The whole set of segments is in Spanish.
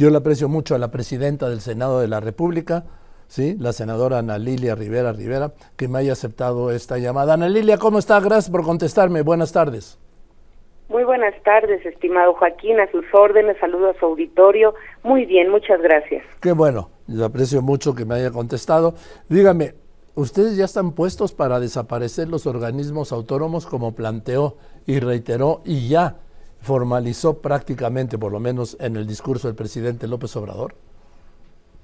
Yo le aprecio mucho a la presidenta del Senado de la República, ¿sí? la senadora Ana Lilia Rivera Rivera, que me haya aceptado esta llamada. Ana Lilia, ¿cómo está? Gracias por contestarme. Buenas tardes. Muy buenas tardes, estimado Joaquín, a sus órdenes, saludo a su auditorio. Muy bien, muchas gracias. Qué bueno, le aprecio mucho que me haya contestado. Dígame, ¿ustedes ya están puestos para desaparecer los organismos autónomos como planteó y reiteró y ya formalizó prácticamente, por lo menos en el discurso del presidente López Obrador?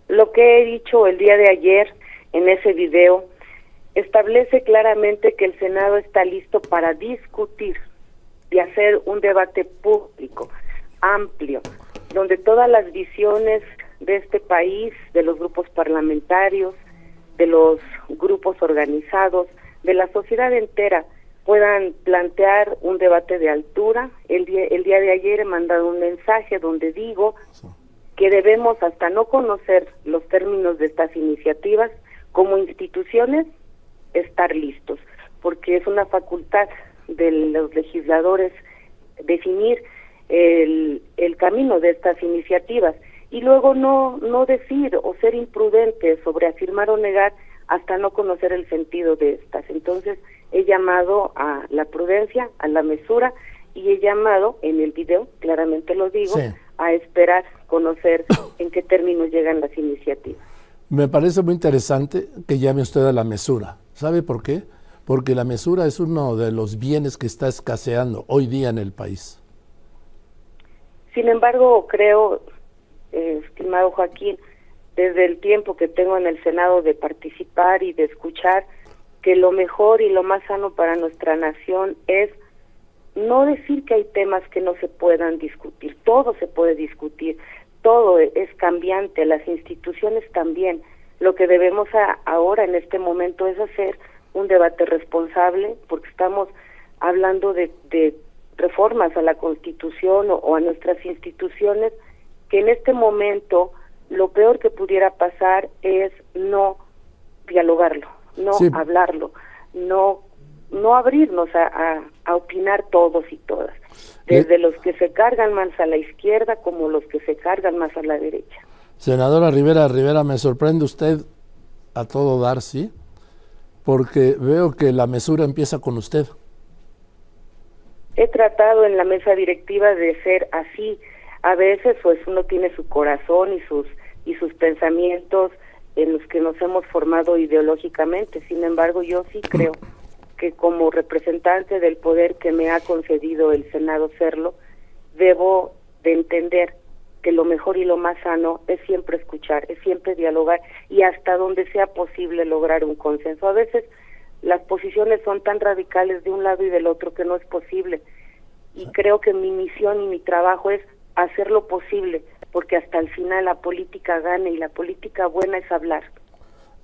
Lo que he dicho el día de ayer en ese video establece claramente que el Senado está listo para discutir y hacer un debate público, amplio, donde todas las visiones de este país, de los grupos parlamentarios, de los grupos organizados, de la sociedad entera, puedan plantear un debate de altura. El día, el día de ayer he mandado un mensaje donde digo que debemos, hasta no conocer los términos de estas iniciativas, como instituciones, estar listos, porque es una facultad de los legisladores definir el, el camino de estas iniciativas y luego no, no decir o ser imprudente sobre afirmar o negar hasta no conocer el sentido de estas. Entonces he llamado a la prudencia, a la mesura y he llamado en el video, claramente lo digo, a esperar conocer en qué términos llegan las iniciativas. Me parece muy interesante que llame usted a la mesura. ¿Sabe por qué? Porque la mesura es uno de los bienes que está escaseando hoy día en el país. Sin embargo, creo, eh, estimado Joaquín, desde el tiempo que tengo en el Senado de participar y de escuchar, que lo mejor y lo más sano para nuestra nación es no decir que hay temas que no se puedan discutir, todo se puede discutir, todo es cambiante, las instituciones también. Lo que debemos ahora en este momento es hacer un debate responsable, porque estamos hablando de, reformas a la Constitución o, a nuestras instituciones, que en este momento lo peor que pudiera pasar es no dialogarlo, no hablarlo, no no abrirnos a, a, opinar todos y todas, desde los que se cargan más a la izquierda como los que se cargan más a la derecha. Senadora Rivera Rivera, me sorprende usted a todo dar, ¿sí? Porque veo que la mesura empieza con usted. He tratado en la mesa directiva de ser así. A veces, pues uno tiene su corazón y sus y sus pensamientos en los que nos hemos formado ideológicamente. Sin embargo, yo sí creo que como representante del poder que me ha concedido el Senado serlo, debo de entender que lo mejor y lo más sano es siempre escuchar, es siempre dialogar y hasta donde sea posible lograr un consenso. A veces las posiciones son tan radicales de un lado y del otro que no es posible. Y creo que mi misión y mi trabajo es hacer lo posible, porque hasta el final la política gana y la política buena es hablar.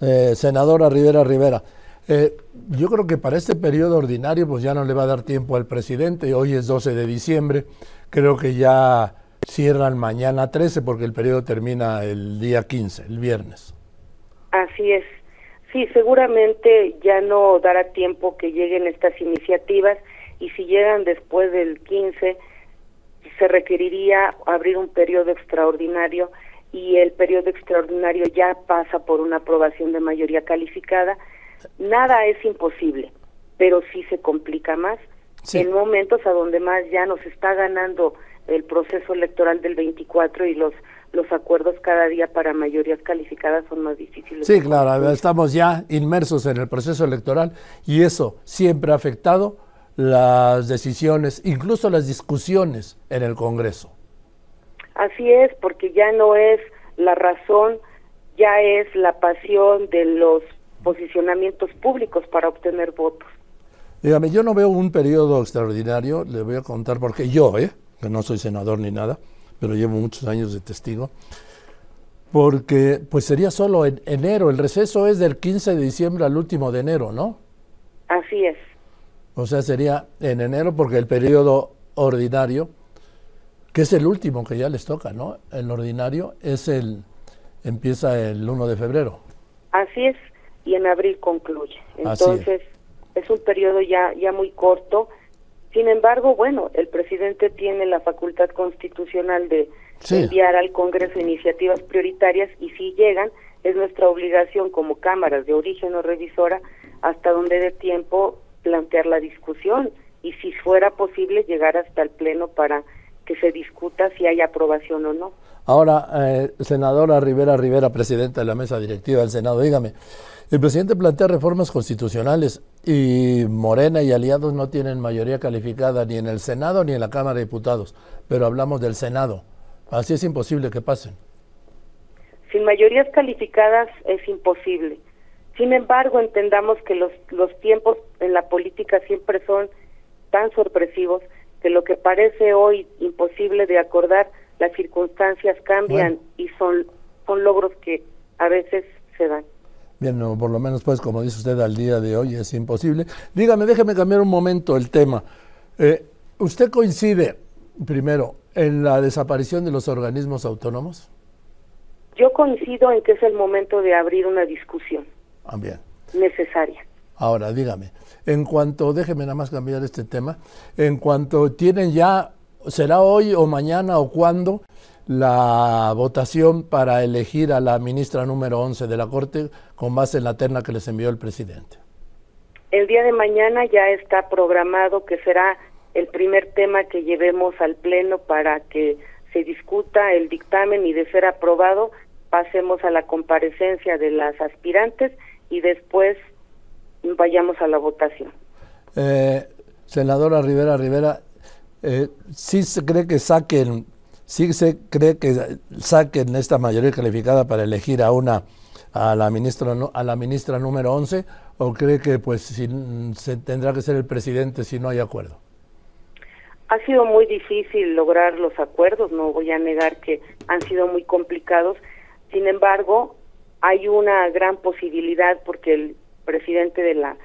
Eh, senadora Rivera Rivera, eh, yo creo que para este periodo ordinario pues ya no le va a dar tiempo al presidente, hoy es 12 de diciembre, creo que ya cierran mañana 13 porque el periodo termina el día 15, el viernes. Así es. Sí, seguramente ya no dará tiempo que lleguen estas iniciativas y si llegan después del 15 se requeriría abrir un periodo extraordinario y el periodo extraordinario ya pasa por una aprobación de mayoría calificada. Nada es imposible, pero sí se complica más. En momentos a donde más ya nos está ganando el proceso electoral del 24 y los los acuerdos cada día para mayorías calificadas son más difíciles. Sí, claro, estamos ya inmersos en el proceso electoral y eso siempre ha afectado las decisiones, incluso las discusiones en el Congreso. Así es, porque ya no es la razón, ya es la pasión de los posicionamientos públicos para obtener votos. Dígame, yo no veo un periodo extraordinario, le voy a contar porque yo, ¿eh? que no soy senador ni nada, pero llevo muchos años de testigo, porque pues sería solo en enero, el receso es del 15 de diciembre al último de enero, ¿no? Así es. O sea, sería en enero porque el periodo ordinario, que es el último que ya les toca, ¿no? El ordinario es el, empieza el 1 de febrero. Así es y en abril concluye. Entonces, es. un periodo ya, ya muy corto. Sin embargo, bueno, el presidente tiene la facultad constitucional de, enviar al Congreso iniciativas prioritarias y si llegan, es nuestra obligación como cámaras de origen o revisora, hasta donde dé tiempo plantear la discusión y si fuera posible llegar hasta el Pleno para que se discuta si hay aprobación o no. Ahora, eh, senadora Rivera Rivera, presidenta de la mesa directiva del Senado, dígame, el presidente plantea reformas constitucionales y Morena y aliados no tienen mayoría calificada ni en el Senado ni en la Cámara de Diputados, pero hablamos del Senado. Así es imposible que pasen. Sin mayorías calificadas es imposible. Sin embargo, entendamos que los, los tiempos en la política siempre son tan sorpresivos que lo que parece hoy imposible de acordar, las circunstancias cambian y son, son logros que a veces se dan. Bien, por lo menos pues como dice usted al día de hoy es imposible. Dígame, déjeme cambiar un momento el tema. Eh, ¿Usted coincide, primero, en la desaparición de los organismos autónomos? Yo coincido en que es el momento de abrir una discusión. Ah, bien. Necesaria. Ahora, dígame, en cuanto, déjeme nada más cambiar este tema, en cuanto tienen ya, será hoy o mañana o cuándo, la votación para elegir a la ministra número 11 de la Corte con base en la terna que les envió el presidente. El día de mañana ya está programado que será el primer tema que llevemos al Pleno para que se discuta el dictamen y de ser aprobado pasemos a la comparecencia de las aspirantes y después vayamos a la votación. Eh, senadora Rivera Rivera, eh, ¿sí se cree que saquen, sí se cree que saquen esta mayoría calificada para elegir a una a la ministra a la ministra número 11 o cree que pues si, se tendrá que ser el presidente si no hay acuerdo? Ha sido muy difícil lograr los acuerdos, no voy a negar que han sido muy complicados. Sin embargo, hay una gran posibilidad porque el presidente de la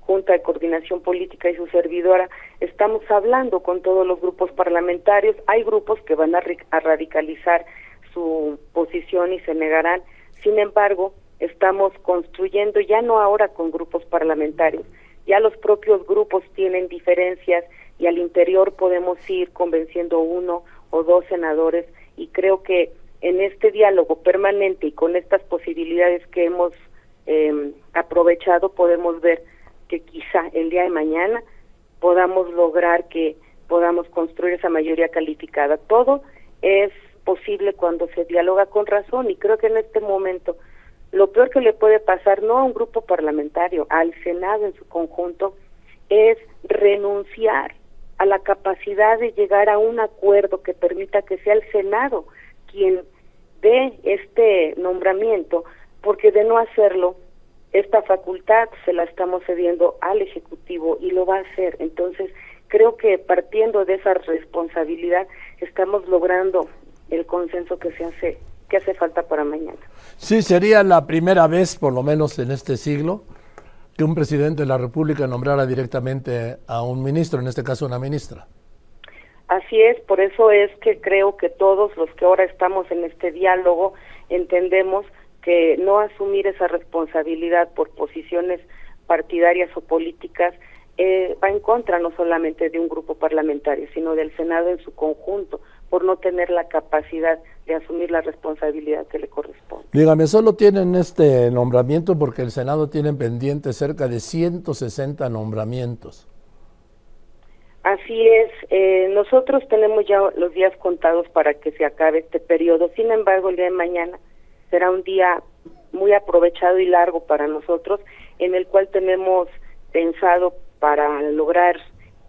Junta de Coordinación Política y su servidora, estamos hablando con todos los grupos parlamentarios. Hay grupos que van a, radicalizar su posición y se negarán. Sin embargo, estamos construyendo, ya no ahora con grupos parlamentarios, ya los propios grupos tienen diferencias y al interior podemos ir convenciendo uno o dos senadores y creo que en este diálogo permanente y con estas posibilidades que hemos eh, aprovechado podemos ver que quizá el día de mañana podamos lograr que podamos construir esa mayoría calificada. Todo es posible cuando se dialoga con razón y creo que en este momento lo peor que le puede pasar no a un grupo parlamentario, al Senado en su conjunto, es renunciar a la capacidad de llegar a un acuerdo que permita que sea el Senado quien dé este nombramiento porque de no hacerlo, esta facultad se la estamos cediendo al Ejecutivo y lo va a hacer. Entonces, creo que partiendo de esa responsabilidad estamos logrando el consenso que se hace que hace falta para mañana. Sí, sería la primera vez, por lo menos en este siglo, que un presidente de la República nombrara directamente a un ministro, en este caso una ministra. Así es, por eso es que creo que todos los que ahora estamos en este diálogo entendemos que no asumir esa responsabilidad por posiciones partidarias o políticas eh, va en contra no solamente de un grupo parlamentario, sino del Senado en su conjunto, por no tener la capacidad de asumir la responsabilidad que le corresponde. Dígame, solo tienen este nombramiento porque el Senado tiene pendiente cerca de 160 nombramientos. Así es, eh, nosotros tenemos ya los días contados para que se acabe este periodo, sin embargo, el día de mañana será un día muy aprovechado y largo para nosotros, en el cual tenemos pensado para lograr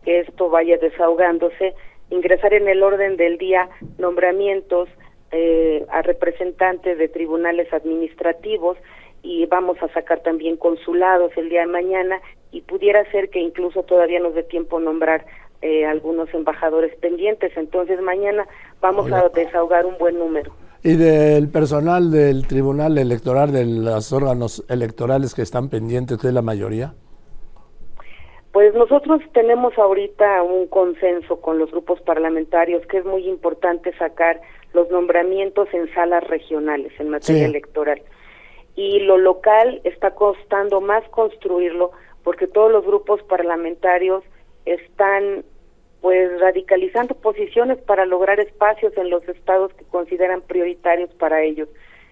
que esto vaya desahogándose, ingresar en el orden del día nombramientos eh, a representantes de tribunales administrativos y vamos a sacar también consulados el día de mañana y pudiera ser que incluso todavía nos dé tiempo nombrar eh, algunos embajadores pendientes. Entonces mañana vamos a desahogar un buen número y del personal del Tribunal Electoral, de los órganos electorales que están pendientes, que es la mayoría? Pues nosotros tenemos ahorita un consenso con los grupos parlamentarios que es muy importante sacar los nombramientos en salas regionales en materia electoral. Y lo local está costando más construirlo porque todos los grupos parlamentarios están pues radicalizando posiciones para lograr espacios en los estados que consideran prioritarios para ellos.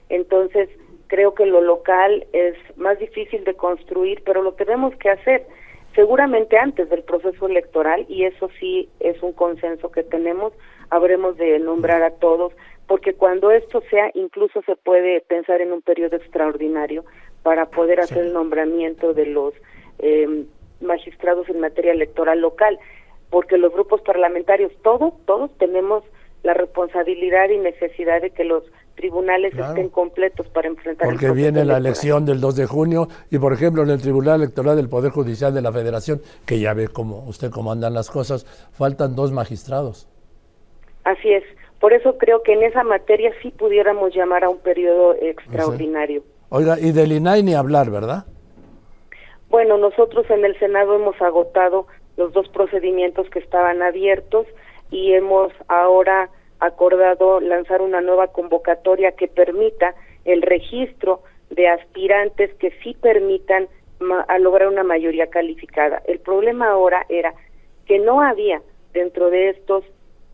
Entonces, creo que lo local es más difícil de construir, pero lo tenemos que hacer seguramente antes del proceso electoral y eso sí es un consenso que tenemos, habremos de nombrar a todos, porque cuando esto sea, incluso se puede pensar en un periodo extraordinario para poder hacer el nombramiento de los eh, magistrados en materia electoral local, porque los grupos parlamentarios, todos, todos tenemos la responsabilidad y necesidad de que los tribunales estén completos para enfrentar Porque viene la elección del 2 de junio y, por ejemplo, en el Tribunal Electoral del Poder Judicial de la Federación, que ya ve cómo usted cómo andan las cosas, faltan dos magistrados. Así es. Por eso creo que en esa materia sí pudiéramos llamar a un periodo extraordinario. Oiga, y del INAI ni hablar, ¿verdad? Bueno, nosotros en el Senado hemos agotado los dos procedimientos que estaban abiertos y hemos ahora acordado lanzar una nueva convocatoria que permita el registro de aspirantes que sí permitan a lograr una mayoría calificada. El problema ahora era que no había dentro de estos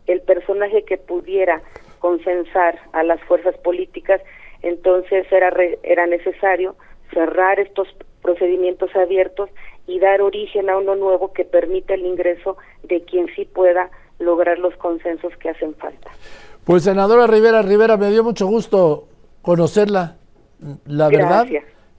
el personaje que pudiera consensar a las fuerzas políticas, entonces era era necesario cerrar estos procedimientos abiertos y dar origen a uno nuevo que permita el ingreso de quien sí pueda lograr los consensos que hacen falta. Pues senadora Rivera Rivera, me dio mucho gusto conocerla. La verdad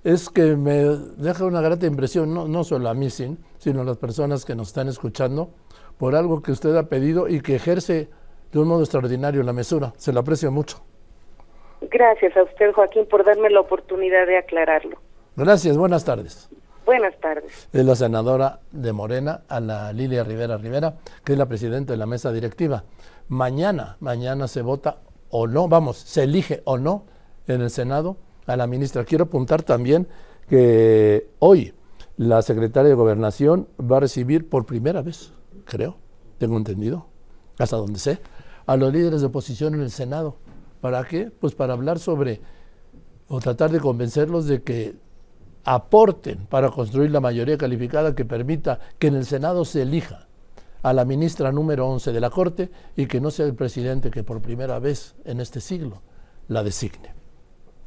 es que me deja una grata impresión, no, no solo a mí, sino a las personas que nos están escuchando, por algo que usted ha pedido y que ejerce de un modo extraordinario la mesura. Se lo aprecio mucho. Gracias a usted, Joaquín, por darme la oportunidad de aclararlo. Gracias, buenas tardes. Buenas tardes. Es la senadora de Morena, Ana Lilia Rivera Rivera, que es la presidenta de la mesa directiva. Mañana, mañana se vota o no, vamos, se elige o no en el Senado a la ministra. Quiero apuntar también que hoy la secretaria de Gobernación va a recibir por primera vez, creo, tengo entendido, hasta donde sé, a los líderes de oposición en el Senado. ¿Para qué? Pues para hablar sobre o tratar de convencerlos de que aporten para construir la mayoría calificada que permita que en el Senado se elija a la ministra número 11 de la Corte y que no sea el presidente que por primera vez en este siglo la designe.